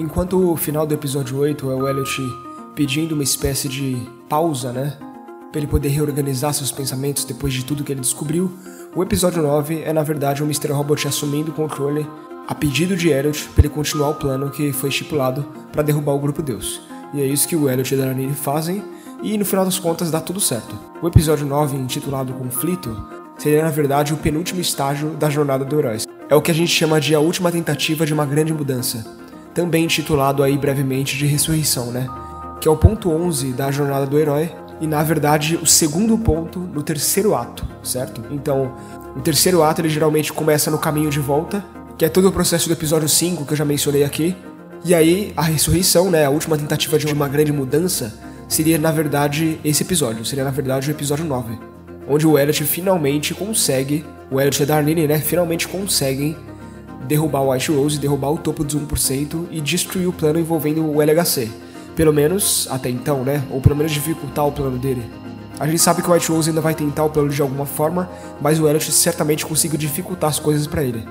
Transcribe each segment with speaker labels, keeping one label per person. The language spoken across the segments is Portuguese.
Speaker 1: Enquanto o final do episódio 8 é o Elliot pedindo uma espécie de pausa, né? Pra ele poder reorganizar seus pensamentos depois de tudo que ele descobriu, o episódio 9 é na verdade o Mr. Robot assumindo o controle a pedido de Elliot para ele continuar o plano que foi estipulado para derrubar o grupo Deus. E é isso que o Elliot e a fazem, e no final das contas dá tudo certo. O episódio 9, intitulado Conflito, seria na verdade o penúltimo estágio da jornada do herói. É o que a gente chama de a última tentativa de uma grande mudança, também intitulado aí brevemente de ressurreição, né? Que é o ponto 11 da jornada do herói e na verdade o segundo ponto no terceiro ato, certo? Então, o terceiro ato ele geralmente começa no caminho de volta, que é todo o processo do episódio 5 que eu já mencionei aqui. E aí a ressurreição, né, a última tentativa de uma grande mudança, seria na verdade esse episódio, seria na verdade o episódio 9, onde o Elliot finalmente consegue, o Elliot e a Darlene, né, finalmente conseguem derrubar o White Rose, derrubar o topo dos 1% e destruir o plano envolvendo o LHC. Pelo menos até então, né? Ou pelo menos dificultar o plano dele. A gente sabe que o White Rose ainda vai tentar o plano de alguma forma, mas o Elliot certamente conseguiu dificultar as coisas para ele.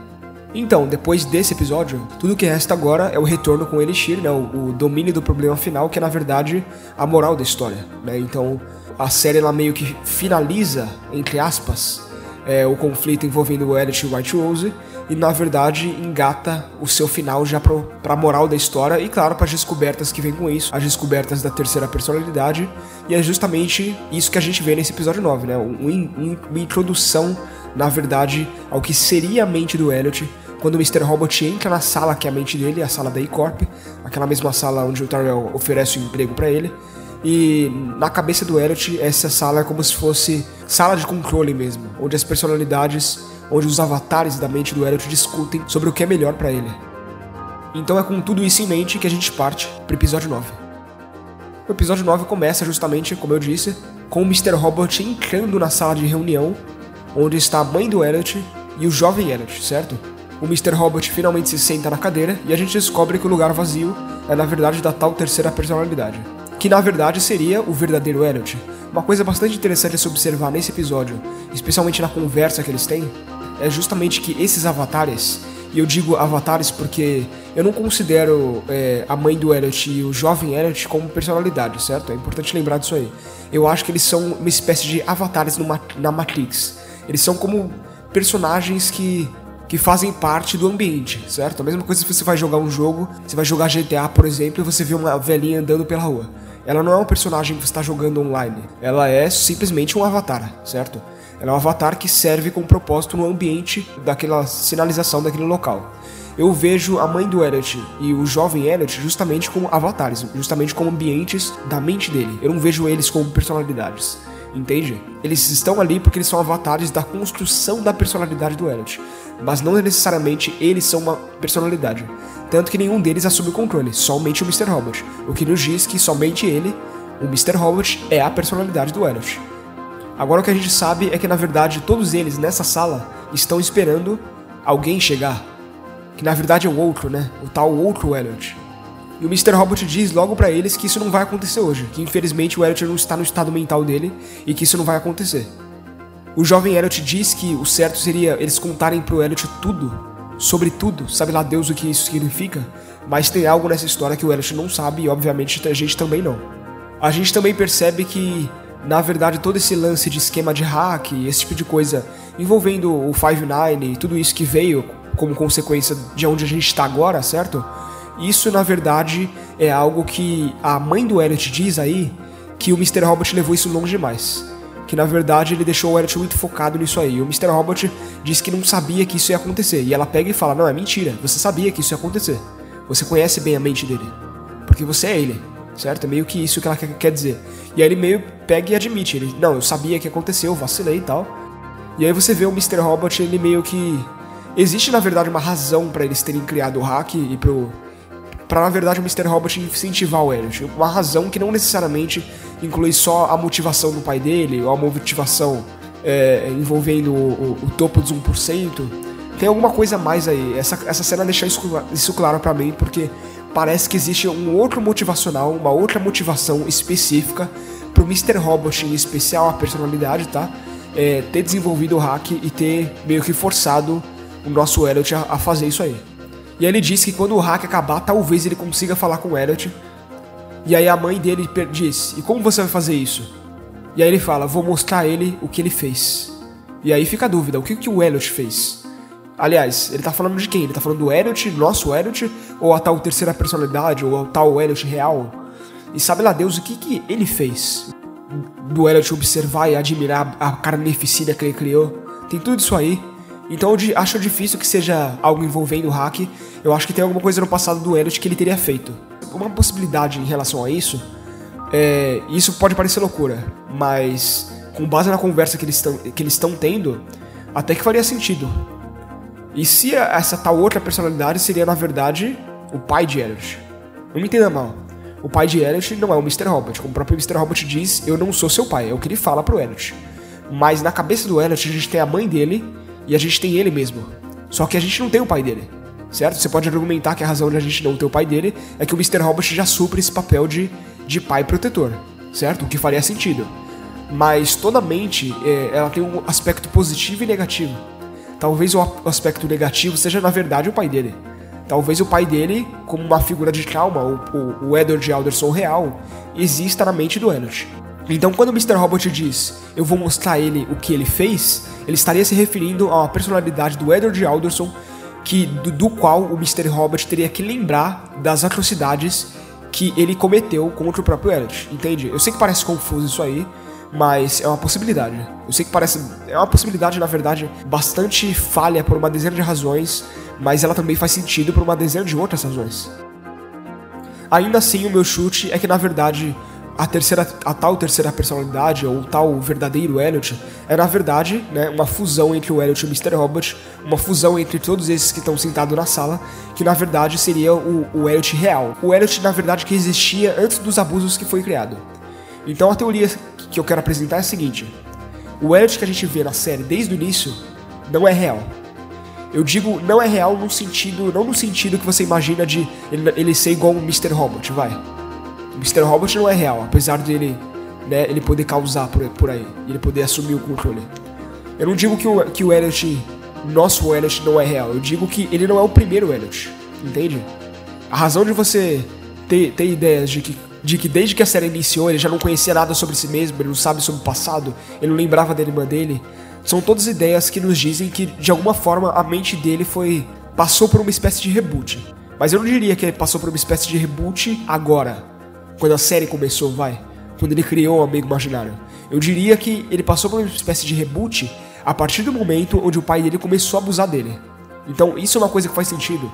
Speaker 1: Então, depois desse episódio, tudo que resta agora é o retorno com Elixir, né, o, o domínio do problema final, que é na verdade a moral da história. Né? Então, a série ela meio que finaliza, entre aspas, é, o conflito envolvendo o Elliot e o White Rose, e na verdade engata o seu final já pro, pra moral da história e claro para as descobertas que vem com isso, as descobertas da terceira personalidade e é justamente isso que a gente vê nesse episódio 9, né? Um, um, uma introdução, na verdade, ao que seria a mente do Elliot quando o Mr. Robot entra na sala que é a mente dele, a sala da E-Corp, aquela mesma sala onde o Tyrell oferece o um emprego para ele. E na cabeça do Elliot, essa sala é como se fosse sala de controle mesmo, onde as personalidades onde os avatares da mente do Elliot discutem sobre o que é melhor para ele. Então é com tudo isso em mente que a gente parte para o episódio 9. O episódio 9 começa justamente, como eu disse, com o Mr. Robot entrando na sala de reunião, onde está a mãe do Elliot e o jovem Elliot, certo? O Mr. Robot finalmente se senta na cadeira e a gente descobre que o lugar vazio é na verdade da tal terceira personalidade, que na verdade seria o verdadeiro Elliot. Uma coisa bastante interessante a se observar nesse episódio, especialmente na conversa que eles têm, é justamente que esses avatares, e eu digo avatares porque eu não considero é, a mãe do Elliot e o jovem Elliot como personalidade, certo? É importante lembrar disso aí. Eu acho que eles são uma espécie de avatares no, na Matrix. Eles são como personagens que, que fazem parte do ambiente, certo? A mesma coisa se você vai jogar um jogo, você vai jogar GTA, por exemplo, e você vê uma velhinha andando pela rua. Ela não é um personagem que você está jogando online. Ela é simplesmente um avatar, certo? Ela é um avatar que serve com propósito no ambiente daquela sinalização daquele local. Eu vejo a mãe do Elliot e o jovem Elliot justamente como avatares, justamente como ambientes da mente dele. Eu não vejo eles como personalidades. Entende? Eles estão ali porque eles são avatares da construção da personalidade do Elliot. Mas não necessariamente eles são uma personalidade. Tanto que nenhum deles assume o controle, somente o Mr. Robot. O que nos diz que somente ele, o Mr. Robot, é a personalidade do Elliot. Agora o que a gente sabe é que na verdade todos eles nessa sala estão esperando alguém chegar. Que na verdade é o outro, né? O tal outro Elliot. E o Mr. Robot diz logo para eles que isso não vai acontecer hoje, que infelizmente o Elliot não está no estado mental dele e que isso não vai acontecer. O jovem Elliot diz que o certo seria eles contarem pro Elliot tudo, sobre tudo, sabe lá Deus o que isso significa, mas tem algo nessa história que o Elliot não sabe e obviamente a gente também não. A gente também percebe que na verdade, todo esse lance de esquema de hack, esse tipo de coisa envolvendo o Five Nine e tudo isso que veio como consequência de onde a gente está agora, certo? Isso, na verdade, é algo que a mãe do Elliot diz aí que o Mr. Robot levou isso longe demais. Que na verdade ele deixou o Elliot muito focado nisso aí. O Mr. Robot disse que não sabia que isso ia acontecer. E ela pega e fala: Não, é mentira, você sabia que isso ia acontecer. Você conhece bem a mente dele. Porque você é ele certo? É meio que isso que ela quer dizer. E aí ele meio pega e admite, ele, não, eu sabia que aconteceu, vacilei e tal. E aí você vê o Mr. Robot, ele meio que existe na verdade uma razão para eles terem criado o hack e pro para na verdade o Mr. Robot incentivar o Elliot, uma razão que não necessariamente inclui só a motivação do pai dele ou a motivação é, envolvendo o, o, o, topo dos 1%. Tem alguma coisa mais aí. Essa, essa cena deixa isso, isso claro para mim, porque parece que existe um outro motivacional, uma outra motivação específica pro Mr. Robot, em especial a personalidade, tá? É, ter desenvolvido o hack e ter meio que forçado o nosso Elliot a, a fazer isso aí. E aí ele diz que quando o hack acabar, talvez ele consiga falar com o Elliot. E aí a mãe dele diz: E como você vai fazer isso? E aí ele fala: Vou mostrar a ele o que ele fez. E aí fica a dúvida: o que, que o Elliot fez? Aliás, ele tá falando de quem? Ele tá falando do Elliot, nosso Elliot, ou a tal terceira personalidade, ou a tal Elliot real? E sabe lá Deus o que, que ele fez? Do Elliot observar e admirar a carnificina que ele criou. Tem tudo isso aí. Então eu acho difícil que seja algo envolvendo o hack. Eu acho que tem alguma coisa no passado do Elliot que ele teria feito. Uma possibilidade em relação a isso. É, isso pode parecer loucura, mas com base na conversa que eles estão tendo, até que faria sentido. E se essa tal outra personalidade seria na verdade o pai de Elliot? Não me entenda mal. O pai de Elliot não é o Mr. Robot. Como o próprio Mr. Robot diz, eu não sou seu pai. É o que ele fala pro Elliot. Mas na cabeça do Elliot a gente tem a mãe dele e a gente tem ele mesmo. Só que a gente não tem o pai dele. Certo? Você pode argumentar que a razão de a gente não ter o pai dele é que o Mr. Robot já supre esse papel de, de pai protetor. Certo? O que faria sentido. Mas toda mente é, ela tem um aspecto positivo e negativo. Talvez o aspecto negativo seja na verdade o pai dele. Talvez o pai dele, como uma figura de trauma, o, o, o Edward Alderson real, exista na mente do Elliot. Então, quando o Mr. Robot diz eu vou mostrar a ele o que ele fez, ele estaria se referindo a uma personalidade do Edward Alderson que, do, do qual o Mr. Robot teria que lembrar das atrocidades que ele cometeu contra o próprio Elliot, entende? Eu sei que parece confuso isso aí, mas é uma possibilidade. Eu sei que parece. É uma possibilidade, na verdade, bastante falha por uma dezena de razões, mas ela também faz sentido por uma dezena de outras razões. Ainda assim, o meu chute é que, na verdade, a terceira, a tal terceira personalidade, ou tal verdadeiro Elliot, é na verdade né, uma fusão entre o Elliot e o Mr. Robot, uma fusão entre todos esses que estão sentados na sala, que na verdade seria o, o Elliot real. O Elliot, na verdade, que existia antes dos abusos que foi criado. Então a teoria que eu quero apresentar é a seguinte: o Elliot que a gente vê na série desde o início não é real. Eu digo não é real no sentido, não no sentido que você imagina de ele, ele ser igual um Mr. Robot, vai. Mr. Robot não é real, apesar dele né, ele poder causar por, por aí, ele poder assumir o controle. Eu não digo que o, que o Elliot, nosso Elliot, não é real, eu digo que ele não é o primeiro Elliot, entende? A razão de você ter, ter ideias de que, de que desde que a série iniciou ele já não conhecia nada sobre si mesmo, ele não sabe sobre o passado, ele não lembrava da irmã dele, são todas ideias que nos dizem que de alguma forma a mente dele foi passou por uma espécie de reboot. Mas eu não diria que ele passou por uma espécie de reboot agora quando a série começou, vai, quando ele criou o amigo imaginário. Eu diria que ele passou por uma espécie de reboot a partir do momento onde o pai dele começou a abusar dele. Então isso é uma coisa que faz sentido,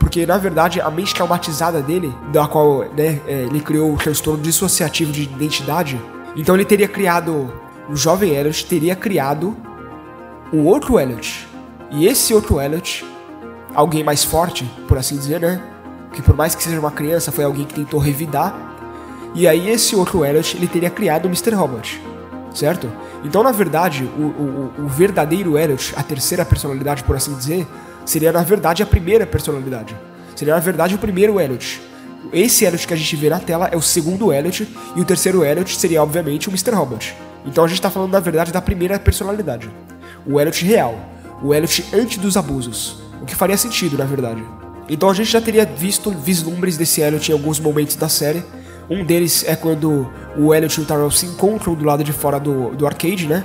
Speaker 1: porque na verdade a mente traumatizada dele, da qual né, é, ele criou o transtorno dissociativo de identidade, então ele teria criado, o jovem Elliot teria criado um outro Elliot. E esse outro Elliot, alguém mais forte, por assim dizer, né? Que por mais que seja uma criança, foi alguém que tentou revidar e aí esse outro Elliot, ele teria criado o Mr. Robot, certo? Então, na verdade, o, o, o verdadeiro Elliot, a terceira personalidade, por assim dizer, seria na verdade a primeira personalidade. Seria na verdade o primeiro Elliot. Esse Elliot que a gente vê na tela é o segundo Elliot, e o terceiro Elliot seria, obviamente, o Mr. Robot. Então a gente está falando, na verdade, da primeira personalidade. O Elliot real. O Elliot antes dos abusos. O que faria sentido, na verdade. Então a gente já teria visto vislumbres desse Elliot em alguns momentos da série, um deles é quando o Elliot e o Tyrell se encontram do lado de fora do, do arcade, né?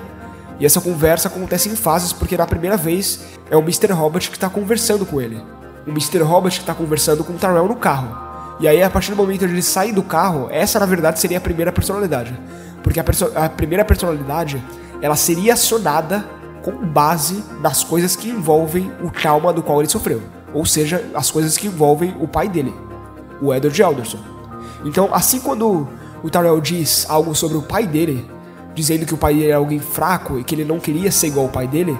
Speaker 1: E essa conversa acontece em fases porque na primeira vez é o Mr. Robot que está conversando com ele. O Mr. Robot que está conversando com o Tyrell no carro. E aí, a partir do momento onde ele sai do carro, essa na verdade seria a primeira personalidade. Porque a, perso a primeira personalidade ela seria acionada com base nas coisas que envolvem o trauma do qual ele sofreu. Ou seja, as coisas que envolvem o pai dele, o Edward Alderson. Então, assim quando o Tyrell diz algo sobre o pai dele, dizendo que o pai era alguém fraco e que ele não queria ser igual ao pai dele,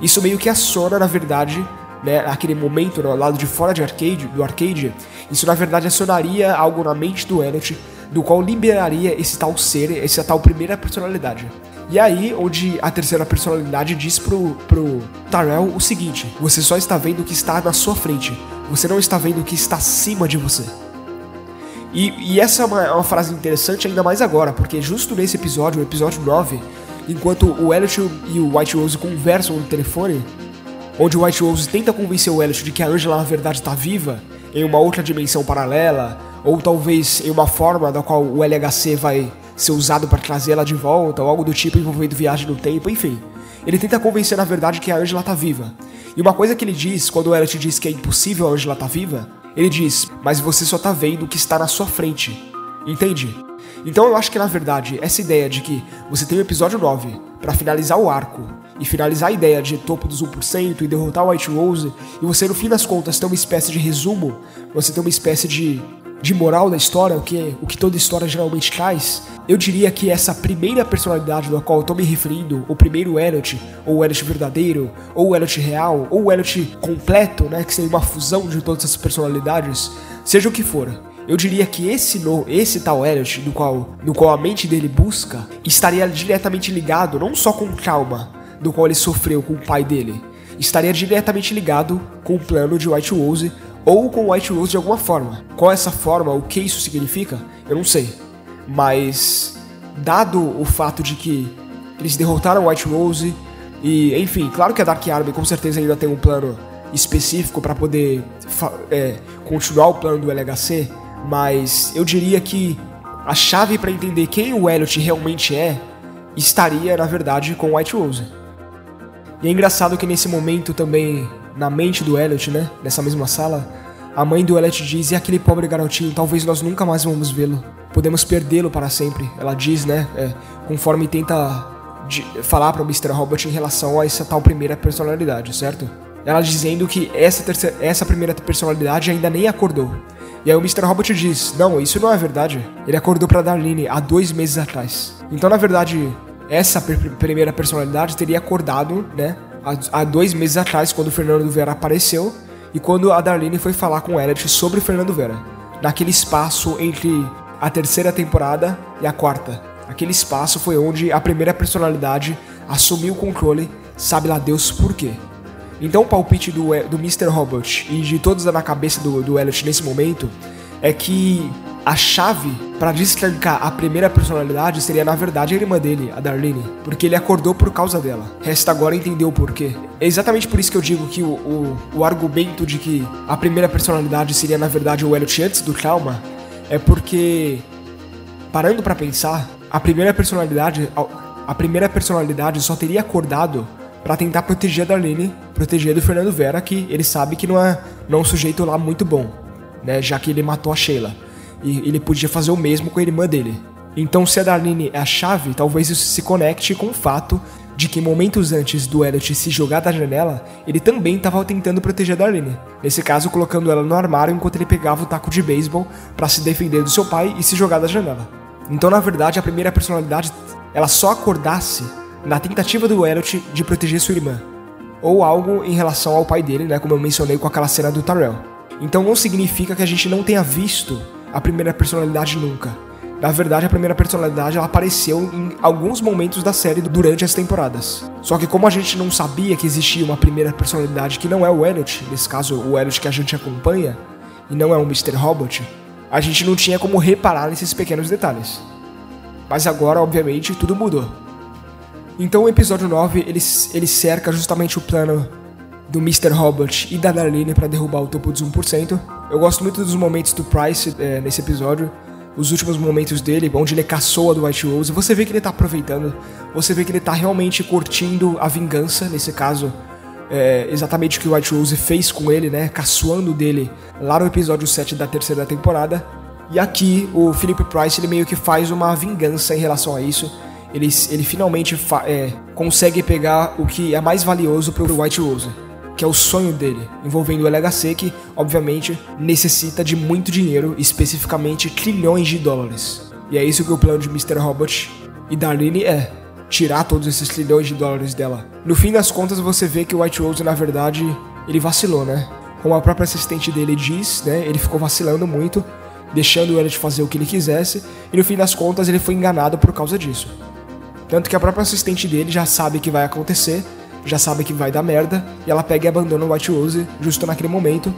Speaker 1: isso meio que aciona, na verdade, né, aquele momento no lado de fora de arcade, do arcade, isso na verdade acionaria algo na mente do Elliot, do qual liberaria esse tal ser, essa tal primeira personalidade. E aí, onde a terceira personalidade diz pro, pro Tyrell o seguinte: Você só está vendo o que está na sua frente, você não está vendo o que está acima de você. E, e essa é uma, é uma, frase interessante ainda mais agora, porque justo nesse episódio, o episódio 9, enquanto o Elliot e o White Rose conversam no telefone, onde o White Rose tenta convencer o Elliot de que a Angela na verdade está viva em uma outra dimensão paralela, ou talvez em uma forma da qual o LHC vai ser usado para trazer ela de volta, ou algo do tipo envolvendo viagem no tempo, enfim. Ele tenta convencer na verdade que a Angela tá viva. E uma coisa que ele diz quando o Elliot diz que é impossível a Angela tá viva, ele diz: "Mas você só tá vendo o que está na sua frente". Entende? Então eu acho que na verdade essa ideia de que você tem o episódio 9 para finalizar o arco e finalizar a ideia de topo dos 1% e derrotar o White Rose, e você no fim das contas ter uma espécie de resumo, você ter uma espécie de de moral da história, o que, o que toda história geralmente traz, eu diria que essa primeira personalidade da qual eu tô me referindo, o primeiro Elliot, ou o Elliot verdadeiro, ou o Elliot real, ou o Elliot completo, né, que seria uma fusão de todas essas personalidades, seja o que for, eu diria que esse no, esse tal Elliot, no qual, no qual a mente dele busca, estaria diretamente ligado não só com o trauma do qual ele sofreu com o pai dele, estaria diretamente ligado com o plano de White Rose ou com White Rose de alguma forma. Qual é essa forma, o que isso significa, eu não sei. Mas, dado o fato de que eles derrotaram White Rose, e enfim, claro que a Dark Army com certeza ainda tem um plano específico para poder é, continuar o plano do LHC, mas eu diria que a chave para entender quem o Elliot realmente é estaria, na verdade, com White Rose. E é engraçado que nesse momento também na mente do Elliot, né? Nessa mesma sala, a mãe do Elliot diz: E aquele pobre garotinho, talvez nós nunca mais vamos vê-lo. Podemos perdê-lo para sempre. Ela diz, né? É, conforme tenta falar para o Mr. Robert em relação a essa tal primeira personalidade, certo? Ela dizendo que essa, terceira, essa primeira personalidade ainda nem acordou. E aí o Mr. Robert diz: Não, isso não é verdade. Ele acordou para Darlene há dois meses atrás. Então, na verdade, essa primeira personalidade teria acordado, né? Há dois meses atrás, quando o Fernando Vera apareceu e quando a Darlene foi falar com o Elliot sobre o Fernando Vera. Naquele espaço entre a terceira temporada e a quarta. Aquele espaço foi onde a primeira personalidade assumiu o controle, sabe lá Deus por quê. Então o palpite do, do Mr. Robot e de todos na cabeça do, do Elliot nesse momento é que a chave para destrancar a primeira personalidade seria na verdade a irmã dele, a Darlene, porque ele acordou por causa dela. Resta agora entender o porquê. É exatamente por isso que eu digo que o, o, o argumento de que a primeira personalidade seria na verdade o Elliot antes do trauma é porque parando para pensar, a primeira personalidade a primeira personalidade só teria acordado para tentar proteger a Darlene, proteger do Fernando Vera, que ele sabe que não é, não é um sujeito lá muito bom, né, já que ele matou a Sheila e ele podia fazer o mesmo com a irmã dele. Então, se a Darlene é a chave, talvez isso se conecte com o fato de que momentos antes do Elliot se jogar da janela, ele também estava tentando proteger a Darlene. Nesse caso, colocando ela no armário enquanto ele pegava o taco de beisebol para se defender do seu pai e se jogar da janela. Então, na verdade, a primeira personalidade, ela só acordasse na tentativa do Elliot de proteger sua irmã, ou algo em relação ao pai dele, né, como eu mencionei com aquela cena do Tyrell. Então não significa que a gente não tenha visto a primeira personalidade nunca. Na verdade, a primeira personalidade ela apareceu em alguns momentos da série durante as temporadas. Só que como a gente não sabia que existia uma primeira personalidade que não é o Elliot, nesse caso o Elliot que a gente acompanha, e não é o Mr. Robot, a gente não tinha como reparar nesses pequenos detalhes. Mas agora, obviamente, tudo mudou. Então o episódio 9 ele, ele cerca justamente o plano do Mr. Robot e da Darlene para derrubar o topo dos 1%. Eu gosto muito dos momentos do Price é, nesse episódio, os últimos momentos dele, onde ele caçou a do White Rose. Você vê que ele tá aproveitando, você vê que ele tá realmente curtindo a vingança, nesse caso, é, exatamente o que o White Rose fez com ele, né? Caçoando dele lá no episódio 7 da terceira temporada. E aqui o Philip Price ele meio que faz uma vingança em relação a isso. Ele, ele finalmente é, consegue pegar o que é mais valioso pro White Rose que é o sonho dele, envolvendo o LHC, que obviamente necessita de muito dinheiro, especificamente trilhões de dólares. E é isso que o plano de Mr. Robot e Darlene é: tirar todos esses trilhões de dólares dela. No fim das contas, você vê que o White Rose, na verdade, ele vacilou, né? Como a própria assistente dele diz, né? Ele ficou vacilando muito, deixando ela de fazer o que ele quisesse, e no fim das contas ele foi enganado por causa disso. Tanto que a própria assistente dele já sabe que vai acontecer já sabe que vai dar merda, e ela pega e abandona o White Rose justo naquele momento.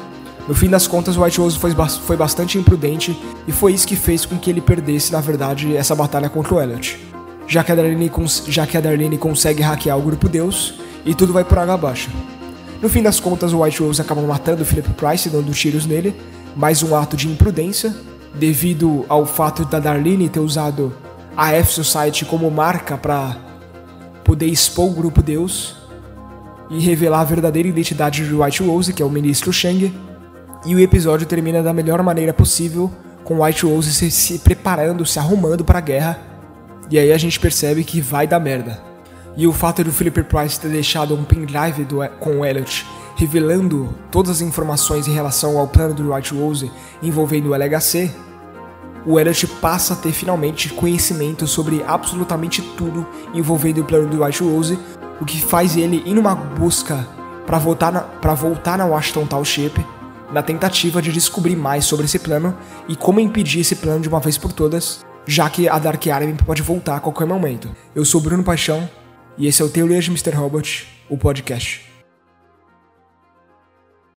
Speaker 1: No fim das contas, o White Rose foi, foi bastante imprudente, e foi isso que fez com que ele perdesse, na verdade, essa batalha contra o Elliot. Já que a Darlene, já que a Darlene consegue hackear o Grupo Deus, e tudo vai por água abaixo. No fim das contas, o White Rose acaba matando o Philip Price, dando tiros nele, mais um ato de imprudência, devido ao fato da Darlene ter usado a F-Society como marca para poder expor o grupo Deus e revelar a verdadeira identidade de White Rose, que é o ministro Shang. E o episódio termina da melhor maneira possível, com White Rose se, se preparando, se arrumando para a guerra. E aí a gente percebe que vai dar merda. E o fato do Philip Price ter deixado um pendrive do, com o Elliot revelando todas as informações em relação ao plano do White Rose envolvendo o LHC, o Elliot passa a ter finalmente conhecimento sobre absolutamente tudo envolvendo o plano do White Rose, o que faz ele ir numa busca para voltar, na, voltar na Washington Township na tentativa de descobrir mais sobre esse plano e como impedir esse plano de uma vez por todas, já que a Dark Army pode voltar a qualquer momento. Eu sou Bruno Paixão e esse é o Teoria de Mr. Robot, o podcast.